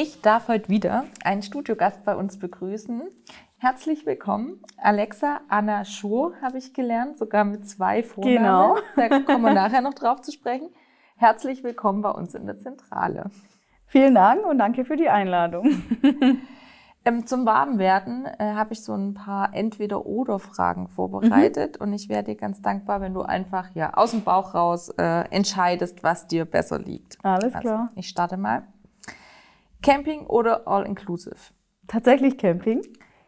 Ich darf heute wieder einen Studiogast bei uns begrüßen. Herzlich willkommen, Alexa Anna Schur, habe ich gelernt, sogar mit zwei Vornamen. Genau. Da kommen wir nachher noch drauf zu sprechen. Herzlich willkommen bei uns in der Zentrale. Vielen Dank und danke für die Einladung. Ähm, zum Warmwerden äh, habe ich so ein paar Entweder-Oder-Fragen vorbereitet mhm. und ich wäre dir ganz dankbar, wenn du einfach ja aus dem Bauch raus äh, entscheidest, was dir besser liegt. Alles also, klar. Ich starte mal. Camping oder All-Inclusive? Tatsächlich Camping.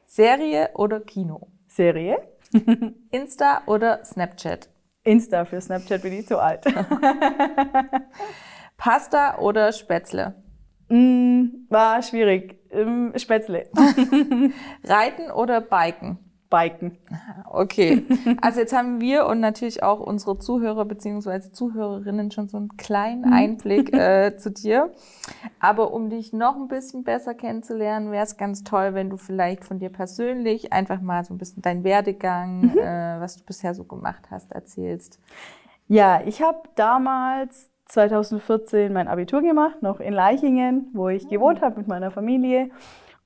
Serie oder Kino? Serie. Insta oder Snapchat? Insta, für Snapchat bin ich zu alt. Pasta oder Spätzle? Mm, war schwierig. Ähm, Spätzle. Reiten oder Biken? Biken. Okay. Also jetzt haben wir und natürlich auch unsere Zuhörer beziehungsweise Zuhörerinnen schon so einen kleinen mhm. Einblick äh, zu dir. Aber um dich noch ein bisschen besser kennenzulernen, wäre es ganz toll, wenn du vielleicht von dir persönlich einfach mal so ein bisschen deinen Werdegang, mhm. äh, was du bisher so gemacht hast, erzählst. Ja, ich habe damals 2014 mein Abitur gemacht, noch in Leichingen, wo ich gewohnt habe mit meiner Familie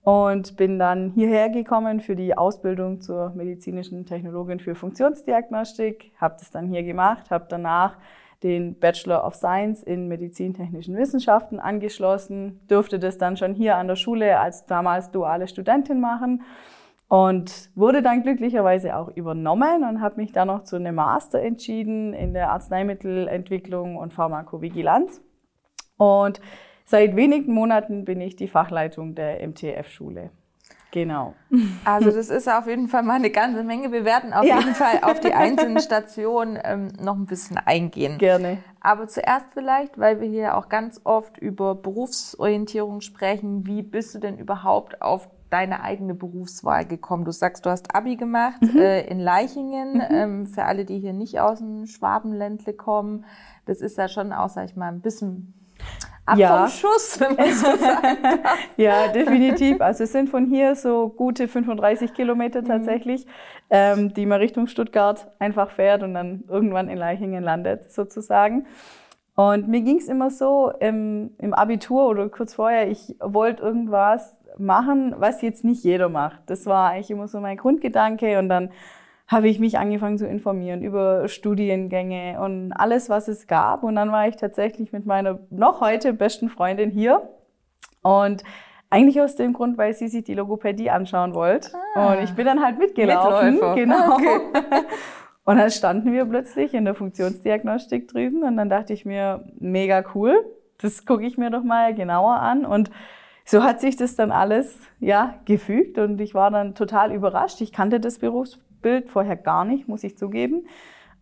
und bin dann hierher gekommen für die Ausbildung zur medizinischen Technologin für Funktionsdiagnostik, habe das dann hier gemacht, habe danach den Bachelor of Science in medizintechnischen Wissenschaften angeschlossen, durfte das dann schon hier an der Schule als damals duale Studentin machen und wurde dann glücklicherweise auch übernommen und habe mich dann noch zu einem Master entschieden in der Arzneimittelentwicklung und Pharmakovigilanz. Und seit wenigen Monaten bin ich die Fachleitung der MTF-Schule. Genau. Also das ist auf jeden Fall mal eine ganze Menge. Wir werden auf ja. jeden Fall auf die einzelnen Stationen ähm, noch ein bisschen eingehen. Gerne. Aber zuerst vielleicht, weil wir hier auch ganz oft über Berufsorientierung sprechen, wie bist du denn überhaupt auf deine eigene Berufswahl gekommen? Du sagst, du hast Abi gemacht mhm. äh, in Leichingen. Mhm. Ähm, für alle, die hier nicht aus dem Schwabenländle kommen, das ist ja schon auch, sag ich mal, ein bisschen ab ja. vom Schuss, wenn man so sagen darf. ja, definitiv. Also es sind von hier so gute 35 Kilometer mhm. tatsächlich, mhm. ähm, die man Richtung Stuttgart einfach fährt und dann irgendwann in Leichingen landet, sozusagen. Und mir ging es immer so im, im Abitur oder kurz vorher, ich wollte irgendwas machen, was jetzt nicht jeder macht. Das war eigentlich immer so mein Grundgedanke und dann habe ich mich angefangen zu informieren über Studiengänge und alles, was es gab. Und dann war ich tatsächlich mit meiner noch heute besten Freundin hier und eigentlich aus dem Grund, weil sie sich die Logopädie anschauen wollte. Ah, und ich bin dann halt mitgelaufen. Mitläufer. Genau. Okay. Und dann standen wir plötzlich in der Funktionsdiagnostik drüben und dann dachte ich mir, mega cool, das gucke ich mir doch mal genauer an. Und so hat sich das dann alles ja gefügt und ich war dann total überrascht. Ich kannte das Berufsbild vorher gar nicht, muss ich zugeben.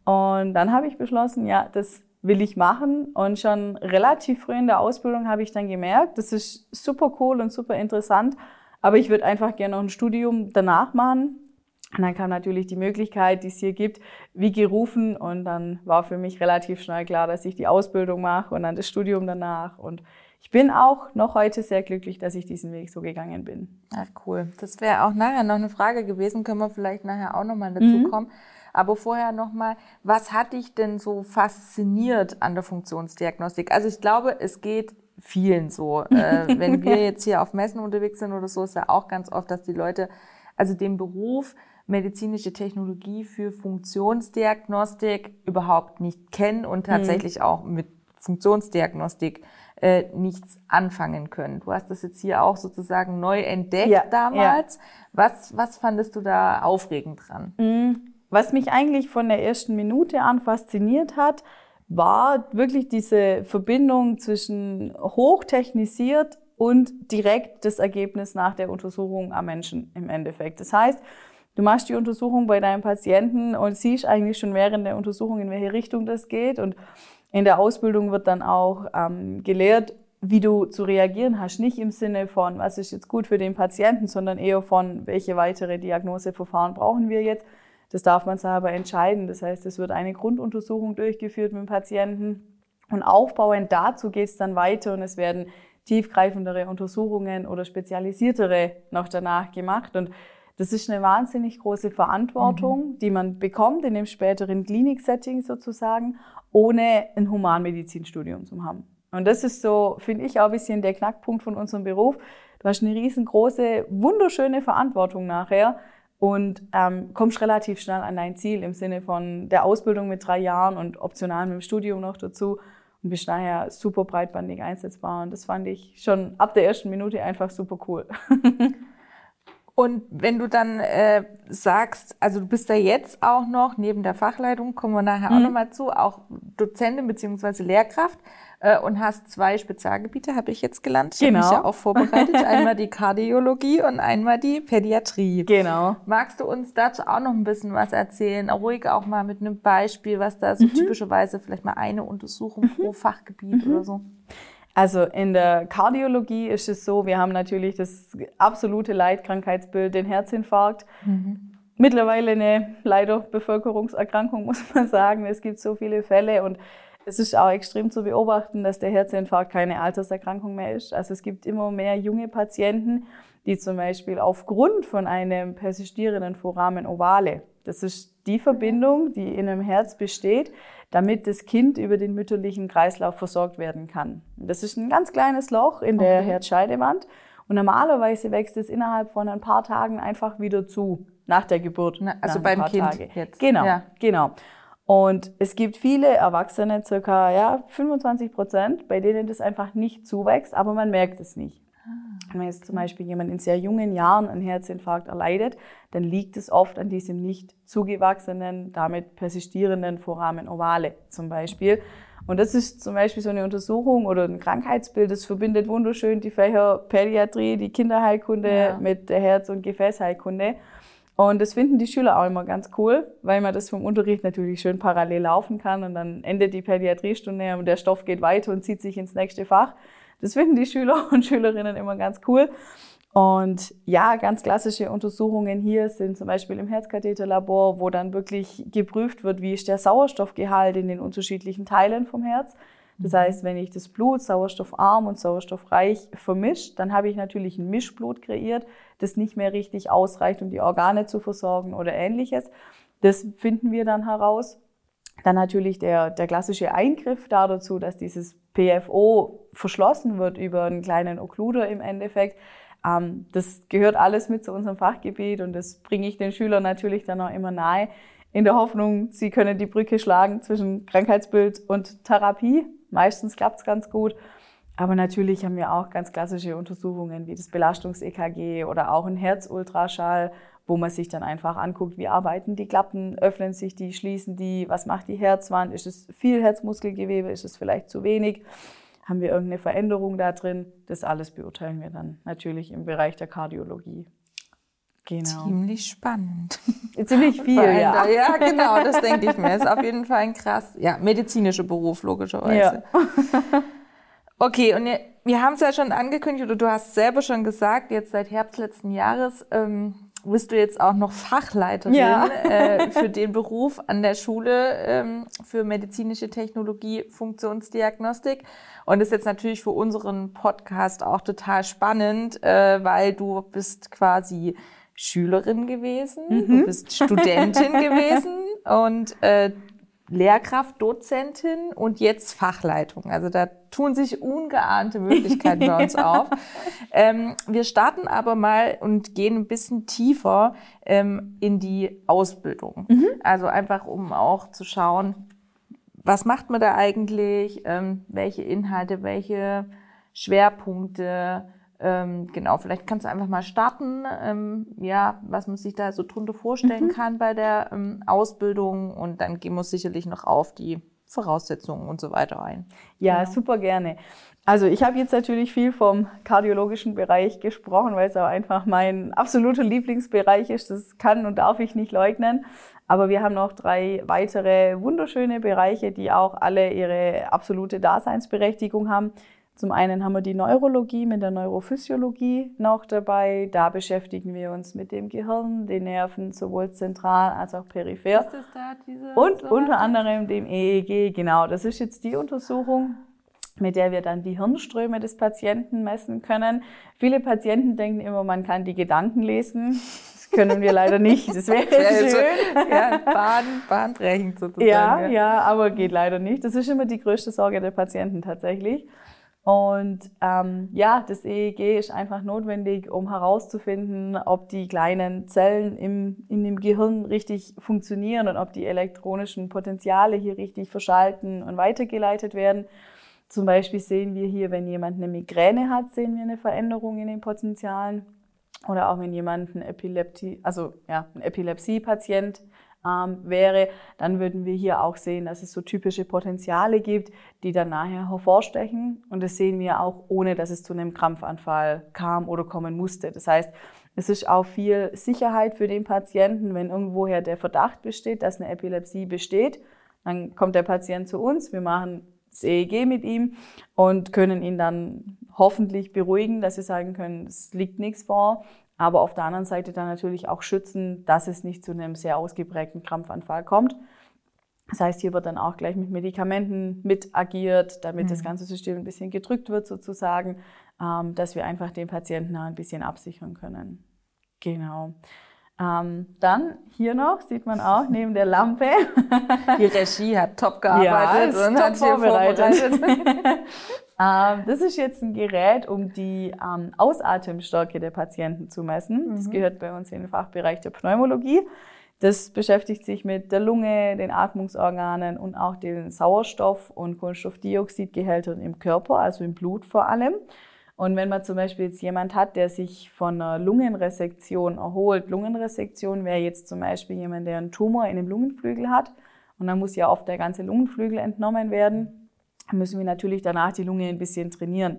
Und dann habe ich beschlossen, ja, das will ich machen. Und schon relativ früh in der Ausbildung habe ich dann gemerkt, das ist super cool und super interessant, aber ich würde einfach gerne noch ein Studium danach machen. Und dann kam natürlich die Möglichkeit, die es hier gibt, wie gerufen. Und dann war für mich relativ schnell klar, dass ich die Ausbildung mache und dann das Studium danach. Und ich bin auch noch heute sehr glücklich, dass ich diesen Weg so gegangen bin. Ach cool. Das wäre auch nachher noch eine Frage gewesen, können wir vielleicht nachher auch nochmal dazu mhm. kommen. Aber vorher nochmal, was hat dich denn so fasziniert an der Funktionsdiagnostik? Also ich glaube, es geht vielen so. Äh, wenn wir jetzt hier auf Messen unterwegs sind oder so, ist ja auch ganz oft, dass die Leute, also den Beruf medizinische Technologie für Funktionsdiagnostik überhaupt nicht kennen und mhm. tatsächlich mhm. auch mit Funktionsdiagnostik äh, nichts anfangen können. Du hast das jetzt hier auch sozusagen neu entdeckt ja, damals. Ja. Was, was fandest du da aufregend dran? Mhm. Was mich eigentlich von der ersten Minute an fasziniert hat, war wirklich diese Verbindung zwischen hochtechnisiert und direkt das Ergebnis nach der Untersuchung am Menschen im Endeffekt. Das heißt, du machst die Untersuchung bei deinem Patienten und siehst eigentlich schon während der Untersuchung, in welche Richtung das geht und in der Ausbildung wird dann auch ähm, gelehrt, wie du zu reagieren hast. Nicht im Sinne von, was ist jetzt gut für den Patienten, sondern eher von, welche weitere Diagnoseverfahren brauchen wir jetzt. Das darf man selber entscheiden. Das heißt, es wird eine Grunduntersuchung durchgeführt mit dem Patienten. Und aufbauend dazu geht es dann weiter und es werden tiefgreifendere Untersuchungen oder spezialisiertere noch danach gemacht. Und das ist eine wahnsinnig große Verantwortung, mhm. die man bekommt in dem späteren Kliniksetting sozusagen ohne ein Humanmedizinstudium zu haben. Und das ist so, finde ich, auch ein bisschen der Knackpunkt von unserem Beruf. Du hast eine riesengroße, wunderschöne Verantwortung nachher und ähm, kommst relativ schnell an dein Ziel im Sinne von der Ausbildung mit drei Jahren und optional mit dem Studium noch dazu und bist daher super breitbandig einsetzbar. Und das fand ich schon ab der ersten Minute einfach super cool. Und wenn du dann äh, sagst, also du bist da jetzt auch noch neben der Fachleitung, kommen wir nachher mhm. auch nochmal zu, auch Dozentin beziehungsweise Lehrkraft äh, und hast zwei Spezialgebiete, habe ich jetzt gelernt. Ich genau. habe mich ja auch vorbereitet. einmal die Kardiologie und einmal die Pädiatrie. Genau. Magst du uns dazu auch noch ein bisschen was erzählen? Ruhig auch mal mit einem Beispiel, was da so mhm. typischerweise vielleicht mal eine Untersuchung mhm. pro Fachgebiet mhm. oder so. Also in der Kardiologie ist es so, wir haben natürlich das absolute Leitkrankheitsbild, den Herzinfarkt. Mhm. Mittlerweile eine leider Bevölkerungserkrankung, muss man sagen. Es gibt so viele Fälle und es ist auch extrem zu beobachten, dass der Herzinfarkt keine Alterserkrankung mehr ist. Also es gibt immer mehr junge Patienten, die zum Beispiel aufgrund von einem persistierenden Foramen ovale, das ist die Verbindung, die in einem Herz besteht, damit das Kind über den mütterlichen Kreislauf versorgt werden kann. Das ist ein ganz kleines Loch in der okay. Herzscheidewand und normalerweise wächst es innerhalb von ein paar Tagen einfach wieder zu, nach der Geburt. Na, also beim Kind Tage. jetzt. Genau, ja. genau. Und es gibt viele Erwachsene, circa ja, 25 Prozent, bei denen das einfach nicht zuwächst, aber man merkt es nicht. Wenn jetzt zum Beispiel jemand in sehr jungen Jahren einen Herzinfarkt erleidet, dann liegt es oft an diesem nicht zugewachsenen, damit persistierenden Foramen ovale zum Beispiel. Und das ist zum Beispiel so eine Untersuchung oder ein Krankheitsbild, das verbindet wunderschön die Fächer Pädiatrie, die Kinderheilkunde ja. mit der Herz- und Gefäßheilkunde. Und das finden die Schüler auch immer ganz cool, weil man das vom Unterricht natürlich schön parallel laufen kann und dann endet die Pädiatriestunde und der Stoff geht weiter und zieht sich ins nächste Fach. Das finden die Schüler und Schülerinnen immer ganz cool. Und ja, ganz klassische Untersuchungen hier sind zum Beispiel im Herzkatheterlabor, wo dann wirklich geprüft wird, wie ist der Sauerstoffgehalt in den unterschiedlichen Teilen vom Herz. Das mhm. heißt, wenn ich das Blut sauerstoffarm und sauerstoffreich vermische, dann habe ich natürlich ein Mischblut kreiert, das nicht mehr richtig ausreicht, um die Organe zu versorgen oder ähnliches. Das finden wir dann heraus. Dann natürlich der, der klassische Eingriff da dazu, dass dieses PFO verschlossen wird über einen kleinen Okkluder im Endeffekt. Ähm, das gehört alles mit zu unserem Fachgebiet und das bringe ich den Schülern natürlich dann auch immer nahe, in der Hoffnung, sie können die Brücke schlagen zwischen Krankheitsbild und Therapie. Meistens klappt es ganz gut. Aber natürlich haben wir auch ganz klassische Untersuchungen wie das Belastungs-EKG oder auch ein Herzultraschall, wo man sich dann einfach anguckt, wie arbeiten die Klappen, öffnen sich die, schließen die, was macht die Herzwand, ist es viel Herzmuskelgewebe, ist es vielleicht zu wenig, haben wir irgendeine Veränderung da drin, das alles beurteilen wir dann natürlich im Bereich der Kardiologie. Genau. Ziemlich spannend. Ziemlich viel, ja. Ja, genau, das denke ich mir. Ist auf jeden Fall ein krass, ja, medizinischer Beruf, logischerweise. Ja. Okay, und wir haben es ja schon angekündigt, oder du hast selber schon gesagt, jetzt seit Herbst letzten Jahres ähm, bist du jetzt auch noch Fachleiterin ja. äh, für den Beruf an der Schule ähm, für medizinische Technologie, Funktionsdiagnostik. Und das ist jetzt natürlich für unseren Podcast auch total spannend, äh, weil du bist quasi Schülerin gewesen, mhm. du bist Studentin gewesen und äh, Lehrkraft, Dozentin und jetzt Fachleitung. Also da tun sich ungeahnte Möglichkeiten bei uns auf. Ähm, wir starten aber mal und gehen ein bisschen tiefer ähm, in die Ausbildung. Mhm. Also einfach, um auch zu schauen, was macht man da eigentlich, ähm, welche Inhalte, welche Schwerpunkte, ähm, genau, vielleicht kannst du einfach mal starten, ähm, ja, was man sich da so drunter vorstellen mhm. kann bei der ähm, Ausbildung und dann gehen wir sicherlich noch auf die Voraussetzungen und so weiter ein. Ja, genau. super gerne. Also ich habe jetzt natürlich viel vom kardiologischen Bereich gesprochen, weil es auch einfach mein absoluter Lieblingsbereich ist. Das kann und darf ich nicht leugnen. Aber wir haben noch drei weitere wunderschöne Bereiche, die auch alle ihre absolute Daseinsberechtigung haben. Zum einen haben wir die Neurologie mit der Neurophysiologie noch dabei. Da beschäftigen wir uns mit dem Gehirn, den Nerven, sowohl zentral als auch peripher. Ist das da diese Und unter anderem dem EEG, genau. Das ist jetzt die Untersuchung, mit der wir dann die Hirnströme des Patienten messen können. Viele Patienten denken immer, man kann die Gedanken lesen können wir leider nicht. Das wäre schön. So, ja, bahn, bahnbrechend sozusagen. Ja, ja, ja, aber geht leider nicht. Das ist immer die größte Sorge der Patienten tatsächlich. Und ähm, ja, das EEG ist einfach notwendig, um herauszufinden, ob die kleinen Zellen im, in dem Gehirn richtig funktionieren und ob die elektronischen Potenziale hier richtig verschalten und weitergeleitet werden. Zum Beispiel sehen wir hier, wenn jemand eine Migräne hat, sehen wir eine Veränderung in den Potenzialen. Oder auch wenn jemand ein Epilepsie, also ja, ein Epilepsie-Patient ähm, wäre, dann würden wir hier auch sehen, dass es so typische Potenziale gibt, die dann nachher hervorstechen. Und das sehen wir auch, ohne dass es zu einem Krampfanfall kam oder kommen musste. Das heißt, es ist auch viel Sicherheit für den Patienten, wenn irgendwoher der Verdacht besteht, dass eine Epilepsie besteht. Dann kommt der Patient zu uns, wir machen das EEG mit ihm und können ihn dann hoffentlich beruhigen, dass wir sagen können, es liegt nichts vor aber auf der anderen Seite dann natürlich auch schützen, dass es nicht zu einem sehr ausgeprägten Krampfanfall kommt. Das heißt, hier wird dann auch gleich mit Medikamenten mit agiert, damit mhm. das ganze System ein bisschen gedrückt wird sozusagen, ähm, dass wir einfach den Patienten ein bisschen absichern können. Genau. Ähm, dann hier noch sieht man auch neben der Lampe. Die Regie hat top gearbeitet ja, und top hat vorbereitet. vorbereitet. Ähm, das ist jetzt ein Gerät, um die ähm, Ausatemstärke der Patienten zu messen. Mhm. Das gehört bei uns in den Fachbereich der Pneumologie. Das beschäftigt sich mit der Lunge, den Atmungsorganen und auch den Sauerstoff- und Kohlenstoffdioxidgehältern im Körper, also im Blut vor allem. Und wenn man zum Beispiel jetzt jemand hat, der sich von einer Lungenresektion erholt, Lungenresektion wäre jetzt zum Beispiel jemand, der einen Tumor in dem Lungenflügel hat und dann muss ja oft der ganze Lungenflügel entnommen werden müssen wir natürlich danach die Lunge ein bisschen trainieren.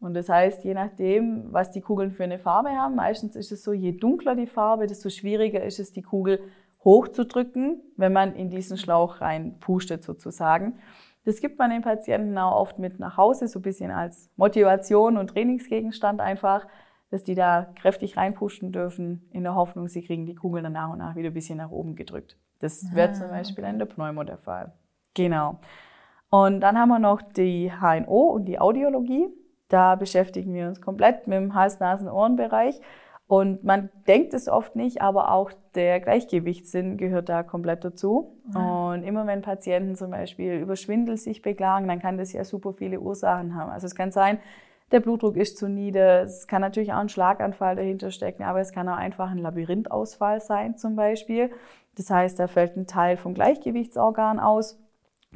Und das heißt, je nachdem, was die Kugeln für eine Farbe haben, meistens ist es so, je dunkler die Farbe, desto schwieriger ist es, die Kugel hochzudrücken, wenn man in diesen Schlauch rein pustet sozusagen. Das gibt man den Patienten auch oft mit nach Hause, so ein bisschen als Motivation und Trainingsgegenstand einfach, dass die da kräftig reinpusten dürfen, in der Hoffnung, sie kriegen die Kugeln dann nach und nach wieder ein bisschen nach oben gedrückt. Das wäre ah, zum Beispiel in der Pneumo der Fall. Genau. Und dann haben wir noch die HNO und die Audiologie. Da beschäftigen wir uns komplett mit dem Hals-Nasen-Ohren-Bereich. Und man denkt es oft nicht, aber auch der Gleichgewichtssinn gehört da komplett dazu. Mhm. Und immer wenn Patienten zum Beispiel über Schwindel sich beklagen, dann kann das ja super viele Ursachen haben. Also es kann sein, der Blutdruck ist zu nieder. Es kann natürlich auch ein Schlaganfall dahinter stecken, aber es kann auch einfach ein Labyrinthausfall sein zum Beispiel. Das heißt, da fällt ein Teil vom Gleichgewichtsorgan aus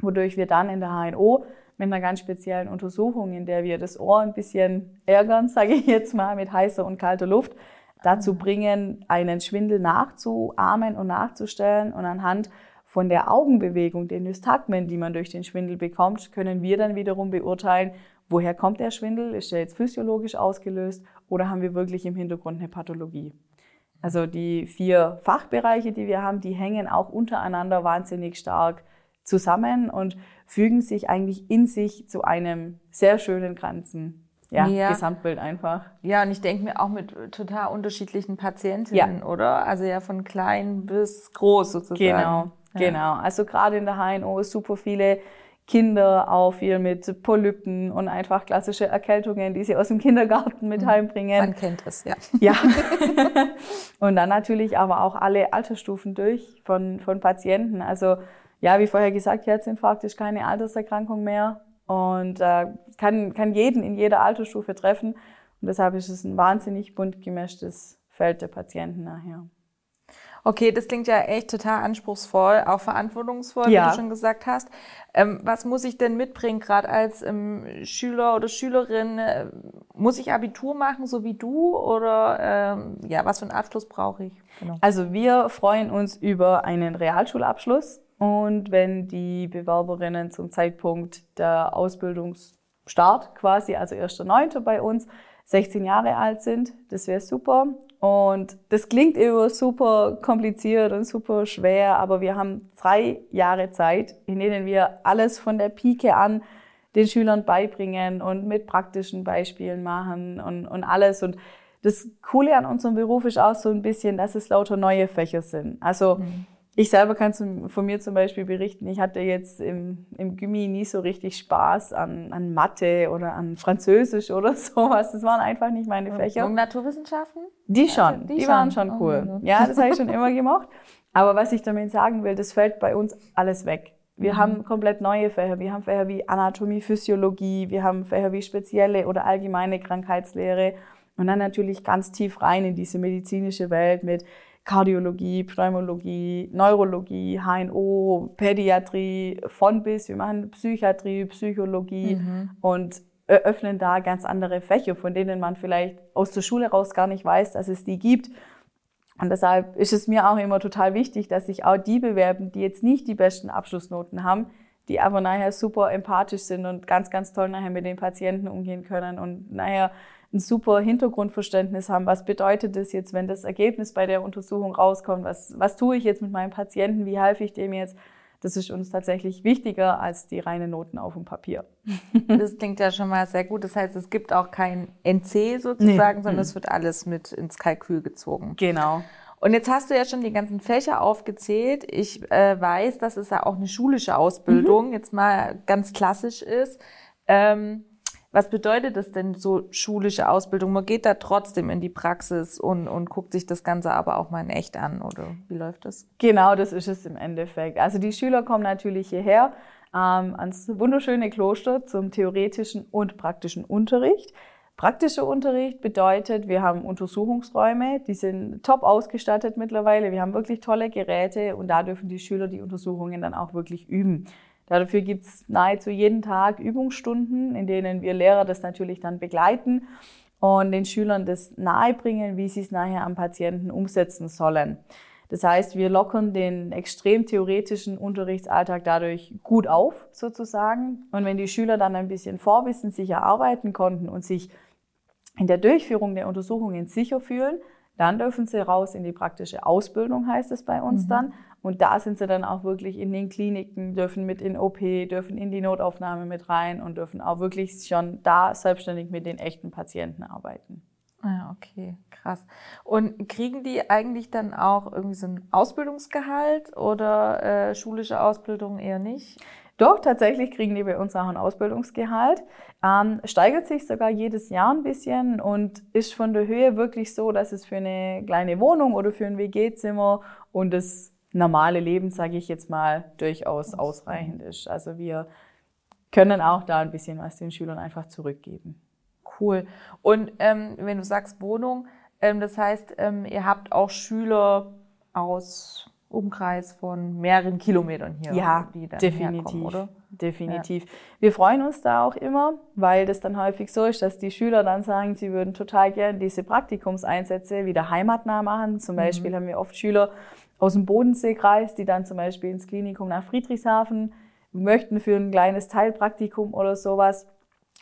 wodurch wir dann in der HNO mit einer ganz speziellen Untersuchung, in der wir das Ohr ein bisschen ärgern, sage ich jetzt mal, mit heißer und kalter Luft, dazu bringen, einen Schwindel nachzuahmen und nachzustellen. Und anhand von der Augenbewegung, den Nystagmen, die man durch den Schwindel bekommt, können wir dann wiederum beurteilen, woher kommt der Schwindel? Ist der jetzt physiologisch ausgelöst oder haben wir wirklich im Hintergrund eine Pathologie? Also die vier Fachbereiche, die wir haben, die hängen auch untereinander wahnsinnig stark zusammen und fügen sich eigentlich in sich zu einem sehr schönen ganzen ja, ja. Gesamtbild einfach. Ja, und ich denke mir auch mit total unterschiedlichen Patientinnen, ja. oder? Also ja von klein bis groß sozusagen. Genau, ja. genau. Also gerade in der HNO ist super viele Kinder auch viel mit Polypen und einfach klassische Erkältungen, die sie aus dem Kindergarten mit mhm. heimbringen. Man kennt es, ja. Ja. und dann natürlich aber auch alle Altersstufen durch von, von Patienten. Also ja, wie vorher gesagt, Herzinfarkt ist keine Alterserkrankung mehr und äh, kann, kann jeden in jeder Altersstufe treffen. Und deshalb ist es ein wahnsinnig bunt gemischtes Feld der Patienten nachher. Okay, das klingt ja echt total anspruchsvoll, auch verantwortungsvoll, ja. wie du schon gesagt hast. Ähm, was muss ich denn mitbringen, gerade als ähm, Schüler oder Schülerin? Äh, muss ich Abitur machen, so wie du? Oder ähm, ja, was für einen Abschluss brauche ich? Genau. Also wir freuen uns über einen Realschulabschluss. Und wenn die Bewerberinnen zum Zeitpunkt der Ausbildungsstart quasi, also 1.9. bei uns, 16 Jahre alt sind, das wäre super. Und das klingt immer super kompliziert und super schwer, aber wir haben drei Jahre Zeit, in denen wir alles von der Pike an den Schülern beibringen und mit praktischen Beispielen machen und, und alles. Und das Coole an unserem Beruf ist auch so ein bisschen, dass es lauter neue Fächer sind. Also mhm Ich selber kann von mir zum Beispiel berichten, ich hatte jetzt im, im Gymi nie so richtig Spaß an, an Mathe oder an Französisch oder sowas. Das waren einfach nicht meine Fächer. Und Naturwissenschaften? Die schon, also die, die schon. waren schon cool. Oh, ja, das habe ich schon immer gemacht. Aber was ich damit sagen will, das fällt bei uns alles weg. Wir mhm. haben komplett neue Fächer. Wir haben Fächer wie Anatomie, Physiologie, wir haben Fächer wie spezielle oder allgemeine Krankheitslehre und dann natürlich ganz tief rein in diese medizinische Welt mit Kardiologie, Pneumologie, Neurologie, HNO, Pädiatrie, von bis. Wir machen Psychiatrie, Psychologie mhm. und eröffnen da ganz andere Fächer, von denen man vielleicht aus der Schule raus gar nicht weiß, dass es die gibt. Und deshalb ist es mir auch immer total wichtig, dass sich auch die bewerben, die jetzt nicht die besten Abschlussnoten haben, die aber nachher super empathisch sind und ganz, ganz toll nachher mit den Patienten umgehen können und nachher ein super Hintergrundverständnis haben. Was bedeutet das jetzt, wenn das Ergebnis bei der Untersuchung rauskommt? Was, was tue ich jetzt mit meinem Patienten? Wie helfe ich dem jetzt? Das ist uns tatsächlich wichtiger als die reinen Noten auf dem Papier. Das klingt ja schon mal sehr gut. Das heißt, es gibt auch kein NC sozusagen, nee. sondern es wird alles mit ins Kalkül gezogen. Genau. Und jetzt hast du ja schon die ganzen Fächer aufgezählt. Ich äh, weiß, dass es ja auch eine schulische Ausbildung mhm. jetzt mal ganz klassisch ist. Ähm, was bedeutet das denn so schulische Ausbildung? Man geht da trotzdem in die Praxis und, und guckt sich das Ganze aber auch mal in echt an, oder wie läuft das? Genau, das ist es im Endeffekt. Also die Schüler kommen natürlich hierher ähm, ans wunderschöne Kloster zum theoretischen und praktischen Unterricht. Praktischer Unterricht bedeutet, wir haben Untersuchungsräume, die sind top ausgestattet mittlerweile. Wir haben wirklich tolle Geräte und da dürfen die Schüler die Untersuchungen dann auch wirklich üben. Dafür gibt es nahezu jeden Tag Übungsstunden, in denen wir Lehrer das natürlich dann begleiten und den Schülern das nahebringen, wie sie es nachher am Patienten umsetzen sollen. Das heißt, wir lockern den extrem theoretischen Unterrichtsalltag dadurch gut auf, sozusagen. Und wenn die Schüler dann ein bisschen Vorwissen sich erarbeiten konnten und sich in der Durchführung der Untersuchungen sicher fühlen, dann dürfen sie raus in die praktische Ausbildung, heißt es bei uns mhm. dann. Und da sind sie dann auch wirklich in den Kliniken, dürfen mit in OP, dürfen in die Notaufnahme mit rein und dürfen auch wirklich schon da selbstständig mit den echten Patienten arbeiten. Ah, okay, krass. Und kriegen die eigentlich dann auch irgendwie so ein Ausbildungsgehalt oder äh, schulische Ausbildung eher nicht? Doch, tatsächlich kriegen die bei uns auch ein Ausbildungsgehalt. Ähm, steigert sich sogar jedes Jahr ein bisschen und ist von der Höhe wirklich so, dass es für eine kleine Wohnung oder für ein WG-Zimmer und das normale Leben, sage ich jetzt mal, durchaus ausreichend ist. Also wir können auch da ein bisschen was den Schülern einfach zurückgeben. Cool. Und ähm, wenn du sagst Wohnung, ähm, das heißt, ähm, ihr habt auch Schüler aus Umkreis von mehreren Kilometern hier. Ja, die dann definitiv. Oder? Definitiv. Ja. Wir freuen uns da auch immer, weil das dann häufig so ist, dass die Schüler dann sagen, sie würden total gerne diese Praktikumseinsätze wieder heimatnah machen. Zum mhm. Beispiel haben wir oft Schüler aus dem Bodenseekreis, die dann zum Beispiel ins Klinikum nach Friedrichshafen möchten für ein kleines Teilpraktikum oder sowas.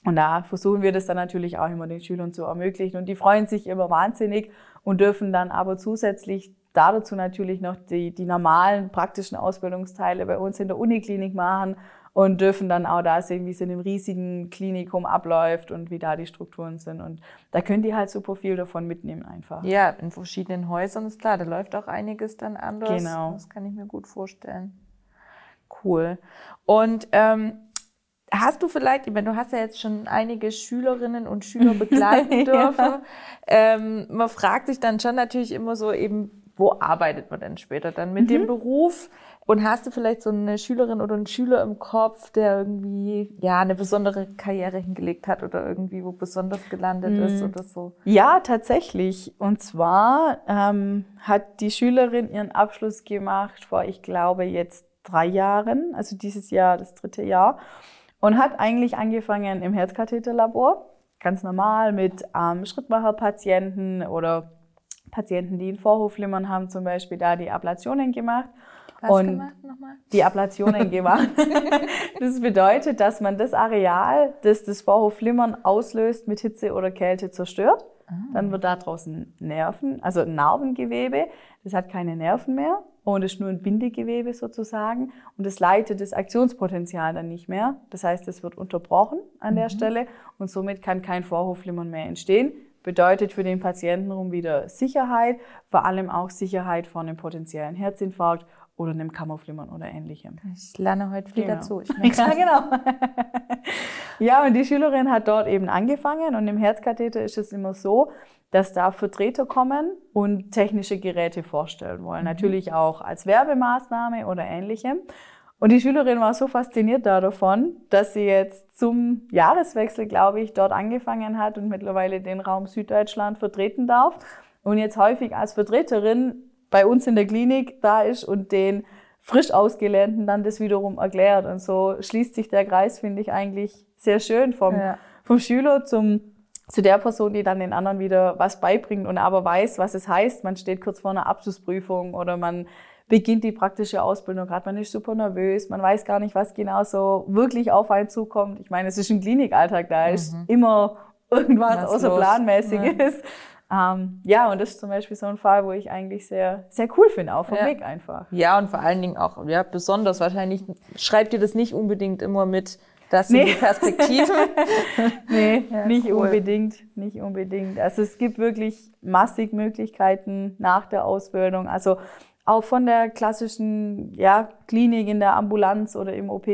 Und da versuchen wir das dann natürlich auch immer den Schülern zu ermöglichen. Und die freuen sich immer wahnsinnig und dürfen dann aber zusätzlich dazu natürlich noch die, die normalen praktischen Ausbildungsteile bei uns in der Uniklinik machen und dürfen dann auch da sehen, wie es in einem riesigen Klinikum abläuft und wie da die Strukturen sind. Und da können die halt super viel davon mitnehmen einfach. Ja, in verschiedenen Häusern ist klar, da läuft auch einiges dann anders. Genau. Das kann ich mir gut vorstellen. Cool. Und ähm, Hast du vielleicht, ich meine, du hast ja jetzt schon einige Schülerinnen und Schüler begleiten dürfen. ja. ähm, man fragt sich dann schon natürlich immer so eben, wo arbeitet man denn später dann mit mhm. dem Beruf? Und hast du vielleicht so eine Schülerin oder einen Schüler im Kopf, der irgendwie ja eine besondere Karriere hingelegt hat oder irgendwie wo besonders gelandet mhm. ist oder so? Ja, tatsächlich. Und zwar ähm, hat die Schülerin ihren Abschluss gemacht vor, ich glaube, jetzt drei Jahren, also dieses Jahr das dritte Jahr, und hat eigentlich angefangen im Herzkatheterlabor, ganz normal mit ähm, Schrittmacherpatienten oder Patienten, die einen Vorhofflimmern haben, zum Beispiel da die Ablationen gemacht. Was und gemacht nochmal? Die Ablationen gemacht. das bedeutet, dass man das Areal, das das Vorhofflimmern auslöst, mit Hitze oder Kälte zerstört. Ah. Dann wird da draußen Nerven, also Narbengewebe. Das hat keine Nerven mehr und ist nur ein Bindegewebe sozusagen. Und es leitet das Aktionspotenzial dann nicht mehr. Das heißt, es wird unterbrochen an der mhm. Stelle und somit kann kein Vorhofflimmern mehr entstehen bedeutet für den Patientenraum wieder Sicherheit, vor allem auch Sicherheit vor einem potenziellen Herzinfarkt oder einem Kammerflimmern oder ähnlichem. Ich lerne heute viel Genau. dazu. Ich Ja, genau. ja, und die Schülerin hat dort eben angefangen und im Herzkatheter ist es immer so, dass da Vertreter kommen und technische Geräte vorstellen wollen. Natürlich auch als Werbemaßnahme oder ähnlichem. Und die Schülerin war so fasziniert da davon, dass sie jetzt zum Jahreswechsel, glaube ich, dort angefangen hat und mittlerweile den Raum Süddeutschland vertreten darf und jetzt häufig als Vertreterin bei uns in der Klinik da ist und den frisch Ausgelernten dann das wiederum erklärt. Und so schließt sich der Kreis, finde ich eigentlich sehr schön vom, Ja. vom Schüler zum, zu der Person, die dann den anderen wieder was beibringt und aber weiß, was es heißt. Man steht kurz vor einer Abschlussprüfung oder man beginnt die praktische Ausbildung gerade, man ist super nervös, man weiß gar nicht, was genau so wirklich auf einen zukommt. Ich meine, es ist ein Klinikalltag, da ist immer irgendwas Was außer los. Planmäßiges. Ähm, ja, und das ist zum Beispiel so ein Fall, wo ich eigentlich sehr, sehr cool finde, auch vom Ja. Weg einfach. Ja, und vor allen Dingen auch, ja, besonders wahrscheinlich, schreibt ihr das nicht unbedingt immer mit, das sind Nee. die Perspektiven. Nee, Ja, nicht cool. unbedingt, nicht unbedingt. Also es gibt wirklich massig Möglichkeiten nach der Ausbildung. Also auch von der klassischen ja, Klinik in der Ambulanz oder im OP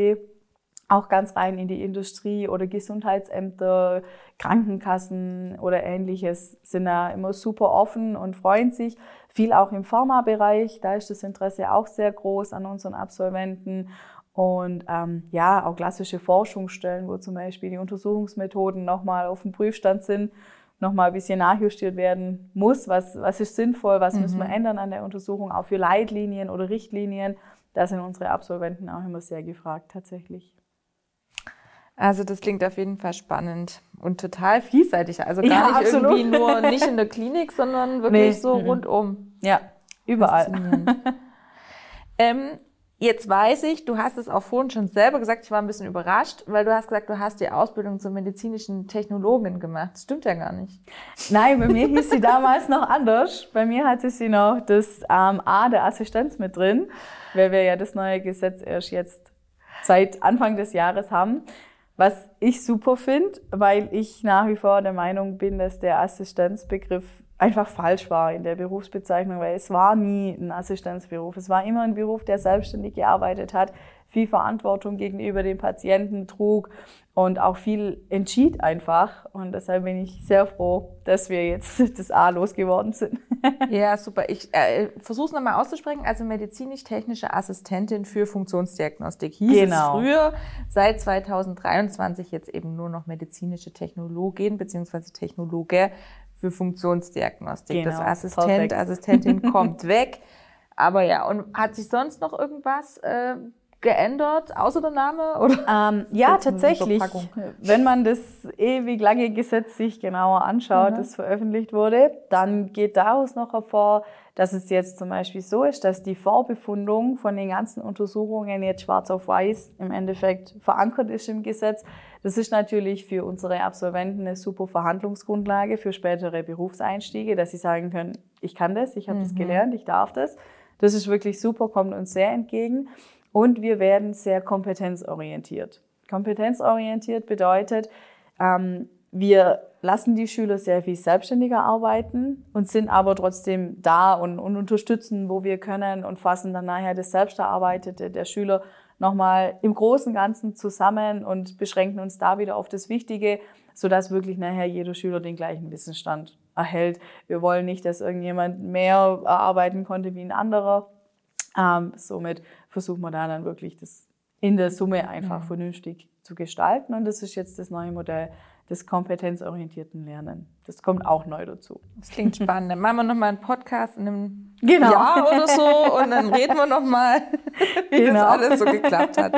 auch ganz rein in die Industrie oder Gesundheitsämter, Krankenkassen oder ähnliches sind da immer super offen und freuen sich. Viel auch im Pharmabereich, da ist das Interesse auch sehr groß an unseren Absolventen. Und ähm, ja, auch klassische Forschungsstellen, wo zum Beispiel die Untersuchungsmethoden nochmal auf dem Prüfstand sind, nochmal ein bisschen nachjustiert werden muss. Was, was ist sinnvoll, was müssen wir ändern an der Untersuchung, auch für Leitlinien oder Richtlinien. Da sind unsere Absolventen auch immer sehr gefragt tatsächlich. Also das klingt auf jeden Fall spannend und total vielseitig. Also gar Ja, nicht absolut. irgendwie nur nicht in der Klinik, sondern wirklich Nee, so mhm. rundum. Ja, überall. Ähm, jetzt weiß ich, du hast es auch vorhin schon selber gesagt, ich war ein bisschen überrascht, weil du hast gesagt, du hast die Ausbildung zur medizinischen Technologin gemacht. Das stimmt ja gar nicht. Nein, bei mir hieß sie damals noch anders. Bei mir hatte sie noch das ähm, A der Assistenz mit drin, weil wir ja das neue Gesetz erst jetzt seit Anfang des Jahres haben. Was ich super finde, weil ich nach wie vor der Meinung bin, dass der Assistenzbegriff einfach falsch war in der Berufsbezeichnung, weil es war nie ein Assistenzberuf. Es war immer ein Beruf, der selbstständig gearbeitet hat, viel Verantwortung gegenüber dem Patienten trug und auch viel entschied einfach. Und deshalb bin ich sehr froh, dass wir jetzt das A losgeworden sind. Ja, super. Ich äh, versuche es nochmal auszusprechen. Also medizinisch-technische Assistentin für Funktionsdiagnostik hieß Genau. es früher. Seit 2023 jetzt eben nur noch medizinische Technologin beziehungsweise Technologe für Funktionsdiagnostik. das Genau, Assistent, perfekt. Assistentin kommt weg. Aber ja, und hat sich sonst noch irgendwas äh, geändert, außer der Name? Oder? Ähm, ja, tatsächlich. Wenn man das ewig lange Gesetz sich genauer anschaut, Mhm. das veröffentlicht wurde, dann geht daraus noch hervor, dass es jetzt zum Beispiel so ist, dass die Vorbefundung von den ganzen Untersuchungen jetzt schwarz auf weiß im Endeffekt verankert ist im Gesetz. Das ist natürlich für unsere Absolventen eine super Verhandlungsgrundlage für spätere Berufseinstiege, dass sie sagen können, ich kann das, ich habe das gelernt, ich darf das. Das ist wirklich super, kommt uns sehr entgegen. Und wir werden sehr kompetenzorientiert. Kompetenzorientiert bedeutet, ähm, wir lassen die Schüler sehr viel selbstständiger arbeiten und sind aber trotzdem da und, und unterstützen, wo wir können und fassen dann nachher das Selbsterarbeitete der Schüler nochmal im Großen und Ganzen zusammen und beschränken uns da wieder auf das Wichtige, sodass wirklich nachher jeder Schüler den gleichen Wissensstand erhält. Wir wollen nicht, dass irgendjemand mehr erarbeiten konnte wie ein anderer. Ähm, somit versuchen wir da dann wirklich das in der Summe einfach vernünftig zu gestalten. Und das ist jetzt das neue Modell des kompetenzorientierten Lernen. Das kommt auch neu dazu. Das klingt spannend. Dann machen wir nochmal einen Podcast in einem Genau. Jahr oder so und dann reden wir nochmal, wie Genau. das alles so geklappt hat.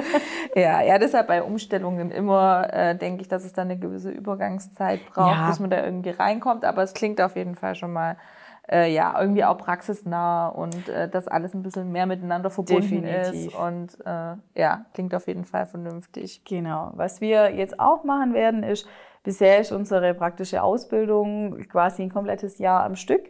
Ja, ja, deshalb bei Umstellungen immer, äh, denke ich, dass es dann eine gewisse Übergangszeit braucht, Ja. bis man da irgendwie reinkommt. Aber es klingt auf jeden Fall schon mal äh, ja, irgendwie auch praxisnah und äh, dass alles ein bisschen mehr miteinander verbunden Definitiv. ist. Und äh, ja, klingt auf jeden Fall vernünftig. Genau. Was wir jetzt auch machen werden, ist, bisher ist unsere praktische Ausbildung quasi ein komplettes Jahr am Stück.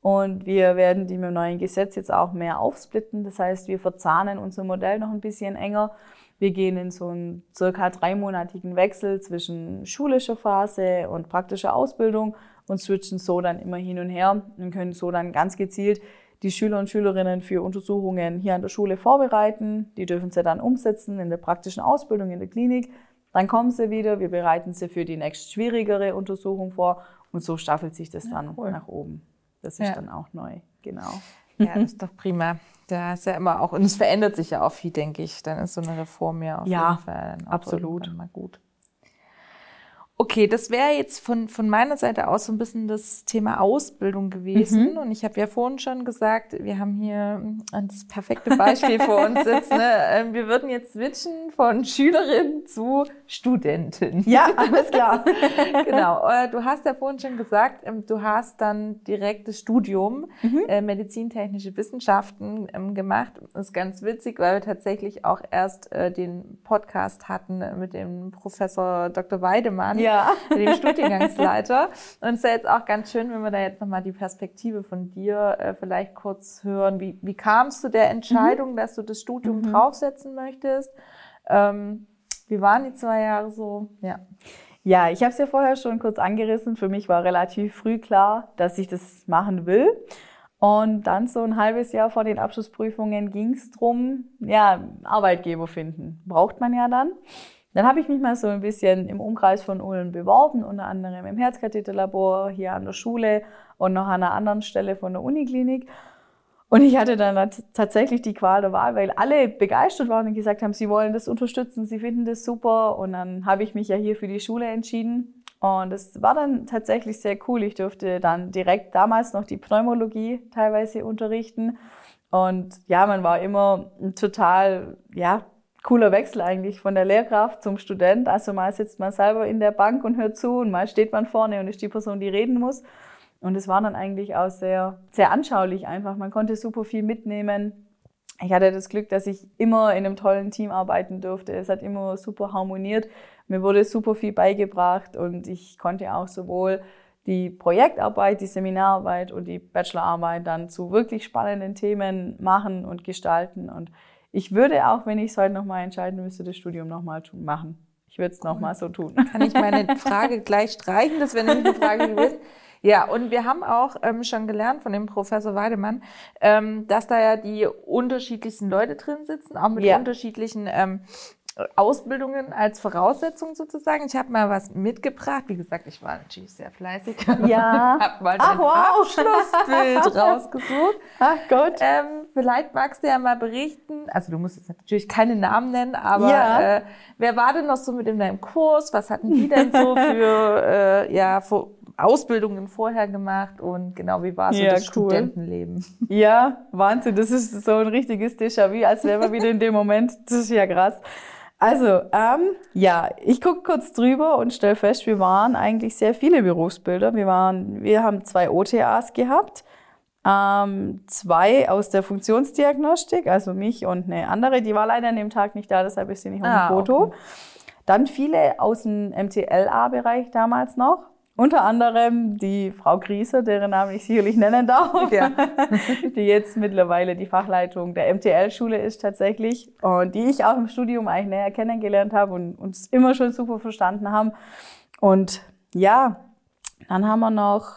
Und wir werden die mit dem neuen Gesetz jetzt auch mehr aufsplitten. Das heißt, wir verzahnen unser Modell noch ein bisschen enger. Wir gehen in so einen circa dreimonatigen Wechsel zwischen schulischer Phase und praktischer Ausbildung und switchen so dann immer hin und her und können so dann ganz gezielt die Schüler und Schülerinnen für Untersuchungen hier an der Schule vorbereiten. Die dürfen sie dann umsetzen in der praktischen Ausbildung in der Klinik. Dann kommen sie wieder, wir bereiten sie für die nächst schwierigere Untersuchung vor und so staffelt sich das dann cool. nach oben. Das ist ja. dann auch neu, genau. Ja, das ist doch prima. Da ist ja immer auch, und es verändert sich ja auch viel, denke ich. Dann ist so eine Reform ja auf ja, jeden Fall absolut. mal gut. Okay, das wäre jetzt von, von meiner Seite aus so ein bisschen das Thema Ausbildung gewesen. Mhm. Und ich habe ja vorhin schon gesagt, wir haben hier das perfekte Beispiel vor uns sitzen. Ne? Ähm, wir würden jetzt switchen von Schülerin zu Studentin. Ja, alles klar. genau. Äh, du hast ja vorhin schon gesagt, ähm, du hast dann direkt das Studium mhm. Äh, Medizintechnische Wissenschaften ähm, gemacht. Das ist ganz witzig, weil wir tatsächlich auch erst äh, den Podcast hatten mit dem Professor Dr. Weidemann. Ja ja. dem Studiengangsleiter. Und es ist ja jetzt auch ganz schön, wenn wir da jetzt nochmal die Perspektive von dir äh, vielleicht kurz hören. Wie, wie kam es zu der Entscheidung, mhm. dass du das Studium mhm. draufsetzen möchtest? Ähm, wie waren die zwei Jahre so? Ja. Ja, ich habe es ja vorher schon kurz angerissen. Für mich war relativ früh klar, dass ich das machen will. Und dann so ein halbes Jahr vor den Abschlussprüfungen ging es drum, ja, Arbeitgeber finden. Braucht man ja dann. Dann habe ich mich mal so ein bisschen im Umkreis von Ulm beworben, unter anderem im Herzkatheterlabor hier an der Schule und noch an einer anderen Stelle von der Uniklinik. Und ich hatte dann tatsächlich die Qual der Wahl, weil alle begeistert waren und gesagt haben, sie wollen das unterstützen, sie finden das super. Und dann habe ich mich ja hier für die Schule entschieden. Und es war dann tatsächlich sehr cool. Ich durfte dann direkt damals noch die Pneumologie teilweise unterrichten. Und ja, man war immer total, ja, cooler Wechsel eigentlich von der Lehrkraft zum Student. Also mal sitzt man selber in der Bank und hört zu und mal steht man vorne und ist die Person, die reden muss. Und es war dann eigentlich auch sehr, sehr anschaulich einfach. Man konnte super viel mitnehmen. Ich hatte das Glück, dass ich immer in einem tollen Team arbeiten durfte. Es hat immer super harmoniert. Mir wurde super viel beigebracht und ich konnte auch sowohl die Projektarbeit, die Seminararbeit und die Bachelorarbeit dann zu wirklich spannenden Themen machen und gestalten. Und ich würde auch, wenn ich es heute nochmal entscheiden müsste, das Studium nochmal machen. Ich würde es nochmal so tun. Kann ich meine Frage gleich streichen? Das wäre nämlich eine Frage gewesen. Ja, und wir haben auch ähm, schon gelernt von dem Professor Weidemann, ähm, dass da ja die unterschiedlichsten Leute drin sitzen, auch mit ja. unterschiedlichen ähm, Ausbildungen als Voraussetzung sozusagen. Ich habe mal was mitgebracht. Wie gesagt, ich war natürlich sehr fleißig. Ja. habe mal Ach, wow. Abschlussbild rausgesucht. Ach Gott. Ähm, vielleicht magst du ja mal berichten. Also du musst jetzt natürlich keine Namen nennen, aber ja. äh, wer war denn noch so mit in deinem Kurs? Was hatten die denn so für äh, ja für Ausbildungen vorher gemacht und genau wie war so ja, das cool. Studentenleben? Ja, Wahnsinn. Das ist so ein richtiges Déjà-vu, als wären wir wieder in dem Moment. Das ist ja krass. Also, ähm, ja, ich gucke kurz drüber und stelle fest, wir waren eigentlich sehr viele Berufsbilder. Wir, waren, wir haben zwei OTAs gehabt, ähm, zwei aus der Funktionsdiagnostik, also mich und eine andere, die war leider an dem Tag nicht da, deshalb ist sie nicht auf dem ah, Foto. Okay. Dann viele aus dem MTLA-Bereich damals noch. Unter anderem die Frau Grieser, deren Namen ich sicherlich nennen darf, ja. die jetzt mittlerweile die Fachleitung der MTL-Schule ist tatsächlich und die ich auch im Studium eigentlich näher kennengelernt habe und uns immer schon super verstanden haben. Und ja, dann haben wir noch,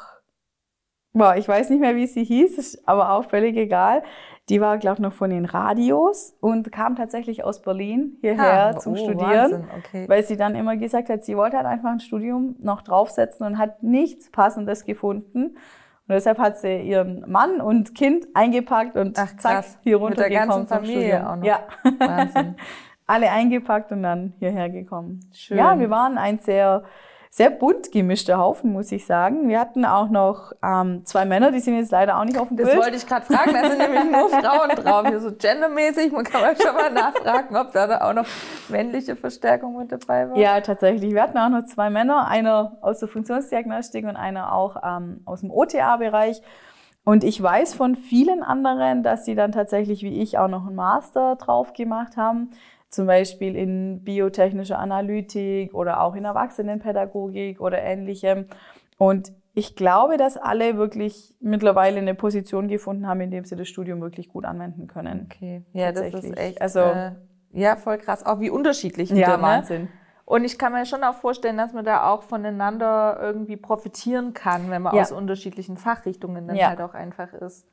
boah, ich weiß nicht mehr, wie sie hieß, ist aber auch völlig egal. Die war, glaube ich, noch von den Radios und kam tatsächlich aus Berlin hierher ah, zum oh, Studieren, okay. weil sie dann immer gesagt hat, sie wollte halt einfach ein Studium noch draufsetzen und hat nichts Passendes gefunden. Und deshalb hat sie ihren Mann und Kind eingepackt und Ach, zack, hier runtergekommen Mit der ganzen Familie auch noch. Ja. Wahnsinn. Alle eingepackt und dann hierher gekommen. Schön. Ja, wir waren ein sehr sehr bunt gemischter Haufen, muss ich sagen. Wir hatten auch noch ähm, zwei Männer, die sind jetzt leider auch nicht auf dem das Bild. Das wollte ich gerade fragen, da sind nämlich nur Frauen drauf, hier so gendermäßig. Man kann mal schon mal nachfragen, ob da auch noch männliche Verstärkung mit dabei war. Ja, tatsächlich. Wir hatten auch noch zwei Männer, einer aus der Funktionsdiagnostik und einer auch ähm, aus dem OTA-Bereich. Und ich weiß von vielen anderen, dass sie dann tatsächlich wie ich auch noch einen Master drauf gemacht haben zum Beispiel in biotechnischer Analytik oder auch in Erwachsenenpädagogik oder ähnlichem. Und ich glaube, dass alle wirklich mittlerweile eine Position gefunden haben, in dem sie das Studium wirklich gut anwenden können. Okay, ja, das ist echt, also äh, ja, voll krass, auch wie unterschiedlich. Wieder, ja, ne? Und ich kann mir schon auch vorstellen, dass man da auch voneinander irgendwie profitieren kann, wenn man ja. aus unterschiedlichen Fachrichtungen dann ja. halt auch einfach ist.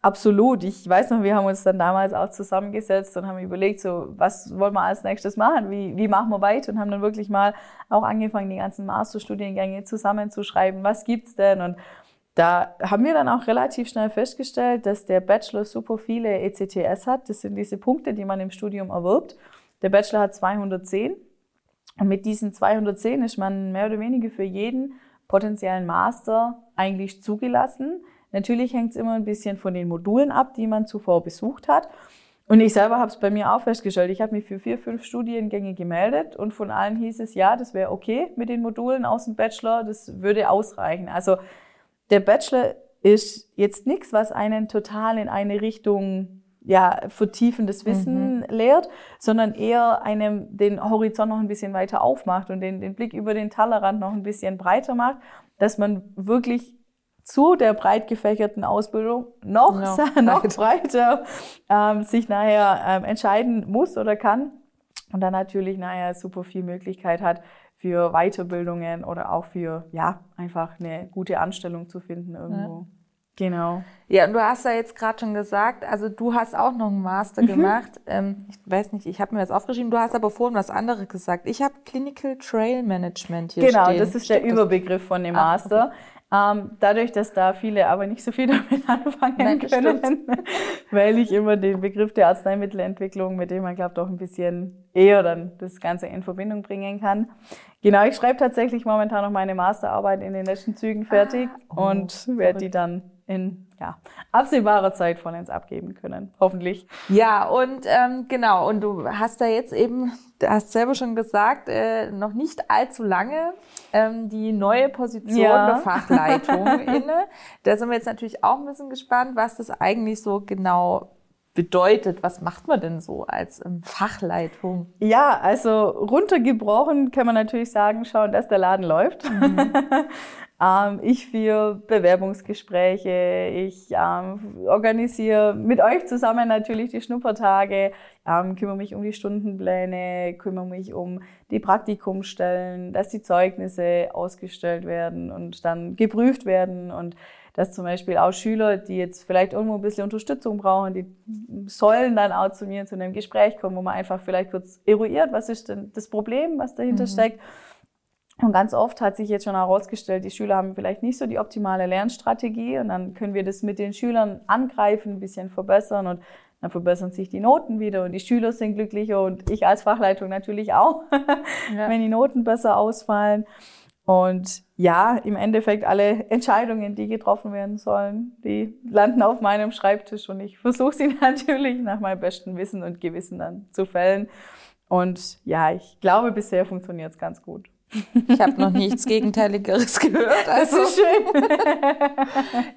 Absolut. Ich weiß noch, wir haben uns dann damals auch zusammengesetzt und haben überlegt, so, was wollen wir als nächstes machen? Wie, wie machen wir weiter? Und haben dann wirklich mal auch angefangen, die ganzen Masterstudiengänge zusammenzuschreiben. Was gibt's denn? Und da haben wir dann auch relativ schnell festgestellt, dass der Bachelor super viele ECTS hat. Das sind diese Punkte, die man im Studium erwirbt. Der Bachelor hat 210 und mit diesen 210 ist man mehr oder weniger für jeden potenziellen Master eigentlich zugelassen. Natürlich hängt es immer ein bisschen von den Modulen ab, die man zuvor besucht hat. Und ich selber habe es bei mir auch festgestellt. Ich habe mich für vier, fünf Studiengänge gemeldet und von allen hieß es, ja, das wäre okay mit den Modulen aus dem Bachelor, das würde ausreichen. Also der Bachelor ist jetzt nichts, was einen total in eine Richtung ja, vertiefendes Wissen mhm. lehrt, sondern eher einem den Horizont noch ein bisschen weiter aufmacht und den, den Blick über den Tellerrand noch ein bisschen breiter macht, dass man wirklich zu der breit gefächerten Ausbildung noch, no, noch breiter ähm, sich nachher ähm, entscheiden muss oder kann und dann natürlich nachher super viel Möglichkeit hat für Weiterbildungen oder auch für ja einfach eine gute Anstellung zu finden irgendwo. Ja. Genau. Ja, und du hast ja jetzt gerade schon gesagt, also du hast auch noch einen Master mhm. gemacht. Ähm, ich weiß nicht, ich habe mir das aufgeschrieben, du hast aber vorhin was anderes gesagt. Ich habe Clinical Trail Management hier genau, stehen. Genau, das ist Stimmt der Überbegriff von dem ah, Master. Okay. Ähm, dadurch, dass da viele aber nicht so viel damit anfangen Nein, können, weil ich immer den Begriff der Arzneimittelentwicklung, mit dem man, glaube ich, doch ein bisschen eher dann das Ganze in Verbindung bringen kann. Genau, ich schreibe tatsächlich momentan noch meine Masterarbeit in den letzten Zügen fertig ah, oh, und werde die dann in ja, absehbarer Zeit vollends abgeben können, hoffentlich. Ja, und ähm, genau, und du hast da jetzt eben, du hast selber schon gesagt, äh, noch nicht allzu lange ähm, die neue Position ja. der Fachleitung inne. Da sind wir jetzt natürlich auch ein bisschen gespannt, was das eigentlich so genau bedeutet. Was macht man denn so als ähm, Fachleitung? Ja, also runtergebrochen kann man natürlich sagen, schauen, dass der Laden läuft. Mhm. Ähm, ich führe Bewerbungsgespräche, ich ähm, organisiere mit euch zusammen natürlich die Schnuppertage, ähm, kümmere mich um die Stundenpläne, kümmere mich um die Praktikumsstellen, dass die Zeugnisse ausgestellt werden und dann geprüft werden und dass zum Beispiel auch Schüler, die jetzt vielleicht irgendwo ein bisschen Unterstützung brauchen, die sollen dann auch zu mir zu einem Gespräch kommen, wo man einfach vielleicht kurz eruiert, was ist denn das Problem, was dahinter mhm. steckt und ganz oft hat sich jetzt schon herausgestellt, die Schüler haben vielleicht nicht so die optimale Lernstrategie und dann können wir das mit den Schülern angreifen, ein bisschen verbessern und dann verbessern sich die Noten wieder und die Schüler sind glücklicher und ich als Fachleitung natürlich auch, ja. wenn die Noten besser ausfallen. Und ja, im Endeffekt alle Entscheidungen, die getroffen werden sollen, die landen auf meinem Schreibtisch und ich versuche sie natürlich nach meinem besten Wissen und Gewissen dann zu fällen. Und ja, ich glaube, bisher funktioniert es ganz gut. Ich habe noch nichts Gegenteiligeres gehört. Also. Das ist schön.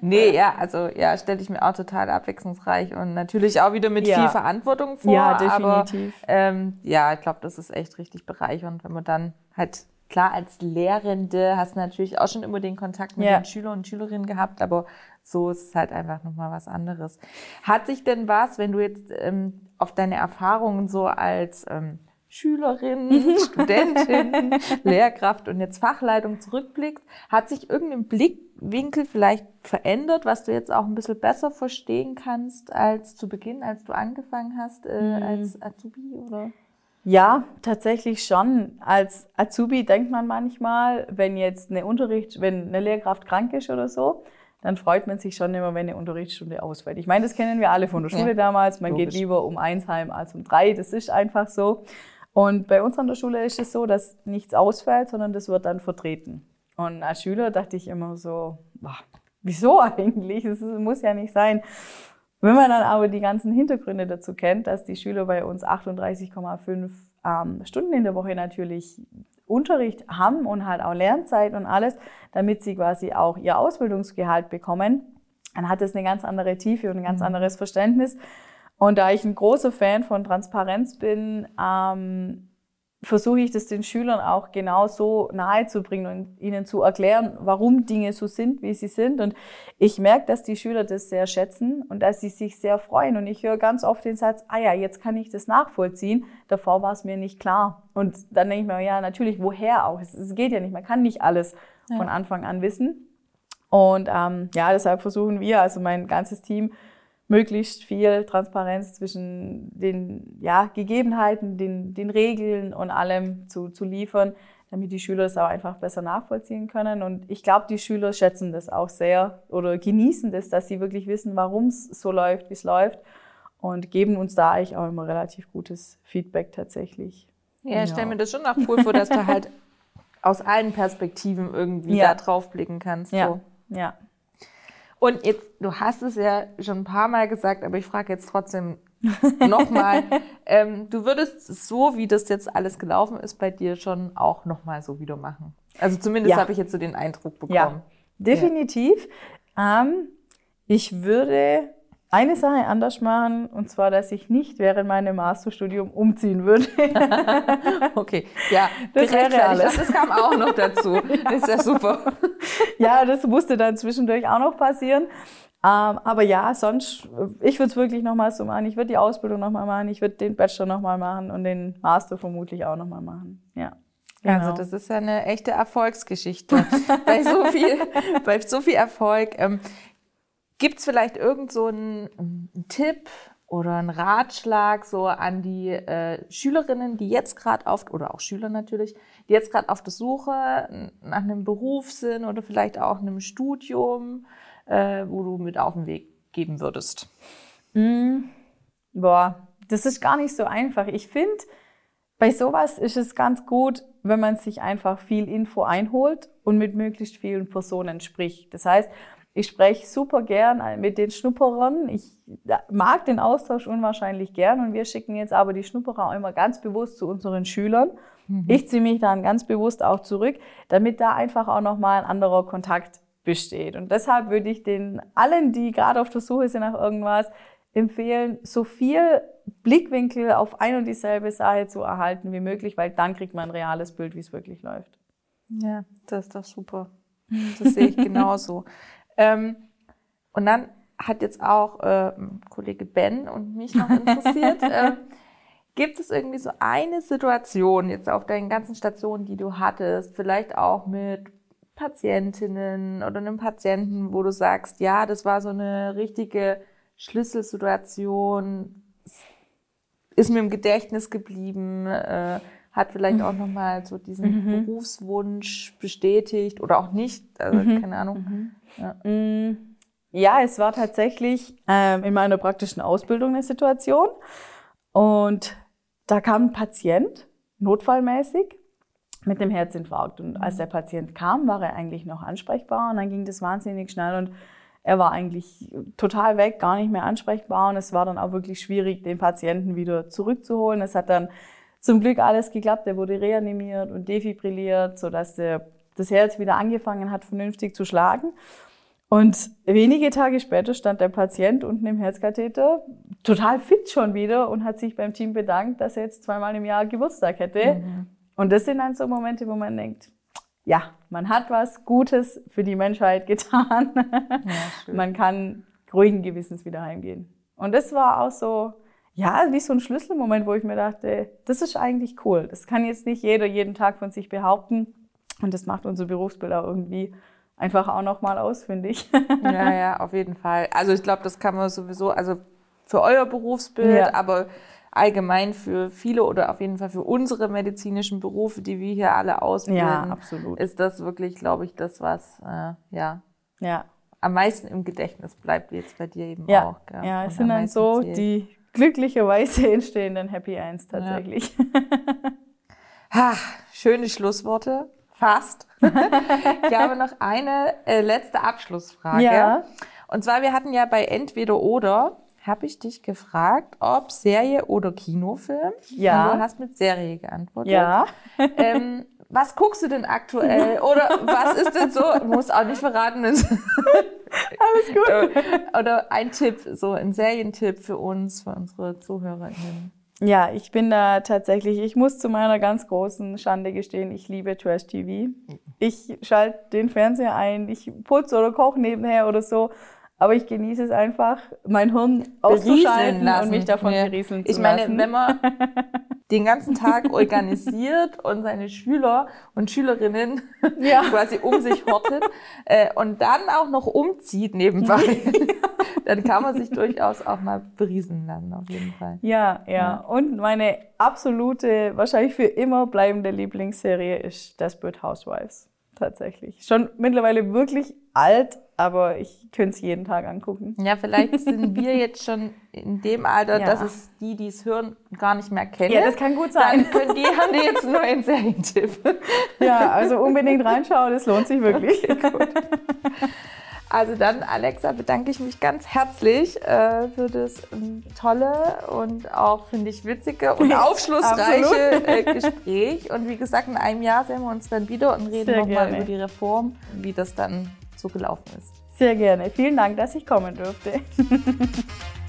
nee, ja, also ja, stelle ich mir auch total abwechslungsreich und natürlich auch wieder mit ja. viel Verantwortung vor. Ja, definitiv. Aber ähm, ja, ich glaube, das ist echt richtig bereichernd, wenn man dann halt klar als Lehrende hast du natürlich auch schon immer den Kontakt mit ja. den Schülern und Schülerinnen gehabt, aber so ist es halt einfach nochmal was anderes. Hat sich denn was, wenn du jetzt ähm, auf deine Erfahrungen so als ähm, Schülerin, Studentin, Lehrkraft und jetzt Fachleitung zurückblickst, hat sich irgendein Blickwinkel vielleicht verändert, was du jetzt auch ein bisschen besser verstehen kannst als zu Beginn, als du angefangen hast äh, mhm. als Azubi oder? Ja, tatsächlich schon. Als Azubi denkt man manchmal, wenn jetzt eine Unterricht, wenn eine Lehrkraft krank ist oder so, dann freut man sich schon immer, wenn eine Unterrichtsstunde ausfällt. Ich meine, das kennen wir alle von der Schule ja, damals. Man logisch. geht lieber um eins heim als um drei. Das ist einfach so. Und bei uns an der Schule ist es so, dass nichts ausfällt, sondern das wird dann vertreten. Und als Schüler dachte ich immer so, boah, wieso eigentlich? Das muss ja nicht sein. Wenn man dann aber die ganzen Hintergründe dazu kennt, dass die Schüler bei uns 38,5 ähm, Stunden in der Woche natürlich Unterricht haben und halt auch Lernzeit und alles, damit sie quasi auch ihr Ausbildungsgehalt bekommen, dann hat das eine ganz andere Tiefe und ein ganz mhm. anderes Verständnis. Und da ich ein großer Fan von Transparenz bin, ähm, versuche ich das den Schülern auch genau so nahe zu bringen und ihnen zu erklären, warum Dinge so sind, wie sie sind. Und ich merke, dass die Schüler das sehr schätzen und dass sie sich sehr freuen. Und ich höre ganz oft den Satz, ah ja, jetzt kann ich das nachvollziehen. Davor war es mir nicht klar. Und dann denke ich mir, ja, natürlich, woher auch? Es, geht ja nicht, man kann nicht alles ja. von Anfang an wissen. Und ähm, ja, deshalb versuchen wir, also mein ganzes Team, möglichst viel Transparenz zwischen den ja, Gegebenheiten, den, den Regeln und allem zu, zu liefern, damit die Schüler es auch einfach besser nachvollziehen können. Und ich glaube, die Schüler schätzen das auch sehr oder genießen das, dass sie wirklich wissen, warum es so läuft, wie es läuft und geben uns da eigentlich auch immer relativ gutes Feedback tatsächlich. Ja, ich stelle mir das schon auch cool vor, dass du halt aus allen Perspektiven irgendwie ja. da drauf blicken kannst. So. Ja, ja. Und jetzt, du hast es ja schon ein paar Mal gesagt, aber ich frage jetzt trotzdem nochmal. ähm, du würdest so, wie das jetzt alles gelaufen ist, bei dir schon auch nochmal so wieder machen. Also zumindest ja. habe ich jetzt so den Eindruck bekommen. Ja, definitiv. Ja. Ähm, ich würde eine Sache anders machen, und zwar, dass ich nicht während meinem Masterstudium umziehen würde. okay, ja, das wäre alles. Das kam auch noch dazu. Das ist ja super. ja, das musste dann zwischendurch auch noch passieren. Ähm, aber ja, sonst, ich würde es wirklich nochmal so machen. Ich würde die Ausbildung nochmal machen, ich würde den Bachelor nochmal machen und den Master vermutlich auch nochmal machen. Ja. Genau. Also das ist ja eine echte Erfolgsgeschichte. bei so viel, bei so viel Erfolg. Ähm, Gibt es vielleicht irgend so einen, Tipp oder einen Ratschlag so an die äh, Schülerinnen, die jetzt gerade auf, oder auch Schüler natürlich, die jetzt gerade auf der Suche nach einem Beruf sind oder vielleicht auch einem Studium, äh, wo du mit auf den Weg geben würdest? Mm, boah, das ist gar nicht so einfach. Ich finde, bei sowas ist es ganz gut, wenn man sich einfach viel Info einholt und mit möglichst vielen Personen spricht. Das heißt, ich spreche super gern mit den Schnupperern. Ich mag den Austausch unwahrscheinlich gern und wir schicken jetzt aber die Schnupperer auch immer ganz bewusst zu unseren Schülern. Mhm. Ich ziehe mich dann ganz bewusst auch zurück, damit da einfach auch nochmal ein anderer Kontakt besteht. Und deshalb würde ich den allen, die gerade auf der Suche sind nach irgendwas, empfehlen, so viel Blickwinkel auf ein und dieselbe Sache zu erhalten wie möglich, weil dann kriegt man ein reales Bild, wie es wirklich läuft. Ja, das ist doch super. Das sehe ich genauso. Ähm, und dann hat jetzt auch äh, Kollege Ben und mich noch interessiert. äh, gibt es irgendwie so eine Situation jetzt auf deinen ganzen Stationen, die du hattest, vielleicht auch mit Patientinnen oder einem Patienten, wo du sagst, ja, das war so eine richtige Schlüsselsituation, ist mir im Gedächtnis geblieben, äh, hat vielleicht mhm. auch nochmal so diesen mhm. Berufswunsch bestätigt oder auch nicht, also mhm. keine Ahnung. Mhm. Ja. Mm, ja. es war tatsächlich ähm, in meiner praktischen Ausbildung eine Situation und da kam ein Patient, notfallmäßig, mit dem Herzinfarkt. Und als der Patient kam, war er eigentlich noch ansprechbar und dann ging das wahnsinnig schnell und er war eigentlich total weg, gar nicht mehr ansprechbar und es war dann auch wirklich schwierig, den Patienten wieder zurückzuholen. Es hat dann zum Glück alles geklappt. Er wurde reanimiert und defibrilliert, sodass der das Herz wieder angefangen hat, vernünftig zu schlagen. Und wenige Tage später stand der Patient unten im Herzkatheter, total fit schon wieder und hat sich beim Team bedankt, dass er jetzt zweimal im Jahr Geburtstag hätte. Mhm. Und das sind dann so Momente, wo man denkt, ja, man hat was Gutes für die Menschheit getan. Ja, man kann ruhigen Gewissens wieder heimgehen. Und das war auch so, ja, wie so ein Schlüsselmoment, wo ich mir dachte, das ist eigentlich cool. Das kann jetzt nicht jeder jeden Tag von sich behaupten. Und das macht unser Berufsbild auch irgendwie einfach auch nochmal aus, finde ich. Ja, ja, auf jeden Fall. Also ich glaube, das kann man sowieso, also für euer Berufsbild, ja. aber allgemein für viele oder auf jeden Fall für unsere medizinischen Berufe, die wir hier alle ausbilden, ja, absolut. ist das wirklich, glaube ich, das, was äh, ja, ja. am meisten im Gedächtnis bleibt, wie jetzt bei dir eben ja. auch. Gell? Ja, es sind dann so die glücklicherweise entstehenden Happy Ends tatsächlich. Ja. ha, schöne Schlussworte. Fast. ich habe noch eine äh, letzte Abschlussfrage. Ja. Und zwar, wir hatten ja bei Entweder oder, habe ich dich gefragt, ob Serie oder Kinofilm. Ja. Und du hast mit Serie geantwortet. Ja. Ähm, was guckst du denn aktuell? Oder was ist denn so? Muss auch nicht verraten. Alles gut. Oder ein Tipp, so ein Serientipp für uns, für unsere ZuhörerInnen. Ja, ich bin da tatsächlich, ich muss zu meiner ganz großen Schande gestehen, ich liebe Trash TV. Ich schalte den Fernseher ein, ich putze oder koche nebenher oder so aber ich genieße es einfach, mein Hirn auszuschalten und mich davon ja. berieseln zu ich meine, lassen. wenn man den ganzen Tag organisiert und seine Schüler und Schülerinnen ja. quasi um sich hortet äh, und dann auch noch umzieht nebenbei, dann kann man sich durchaus auch mal berieseln lassen, auf jeden Fall. Ja, ja, ja. Und meine absolute, wahrscheinlich für immer bleibende Lieblingsserie ist Desperate Housewives tatsächlich. Schon mittlerweile wirklich alt, aber ich könnte es jeden Tag angucken. Ja, vielleicht sind wir jetzt schon in dem Alter, ja. dass es die, die es hören, gar nicht mehr kennen. Ja, das kann gut sein. Dann die haben die jetzt nur einen Serientipp. Ja, also unbedingt reinschauen, das lohnt sich wirklich. Okay, gut. Also dann, Alexa, bedanke ich mich ganz herzlich äh, für das ähm, tolle und auch, finde ich, witzige und aufschlussreiche äh, Gespräch. Und wie gesagt, in einem Jahr sehen wir uns dann wieder und reden nochmal über die Reform, wie das dann so gelaufen ist. Sehr gerne. Vielen Dank, dass ich kommen durfte.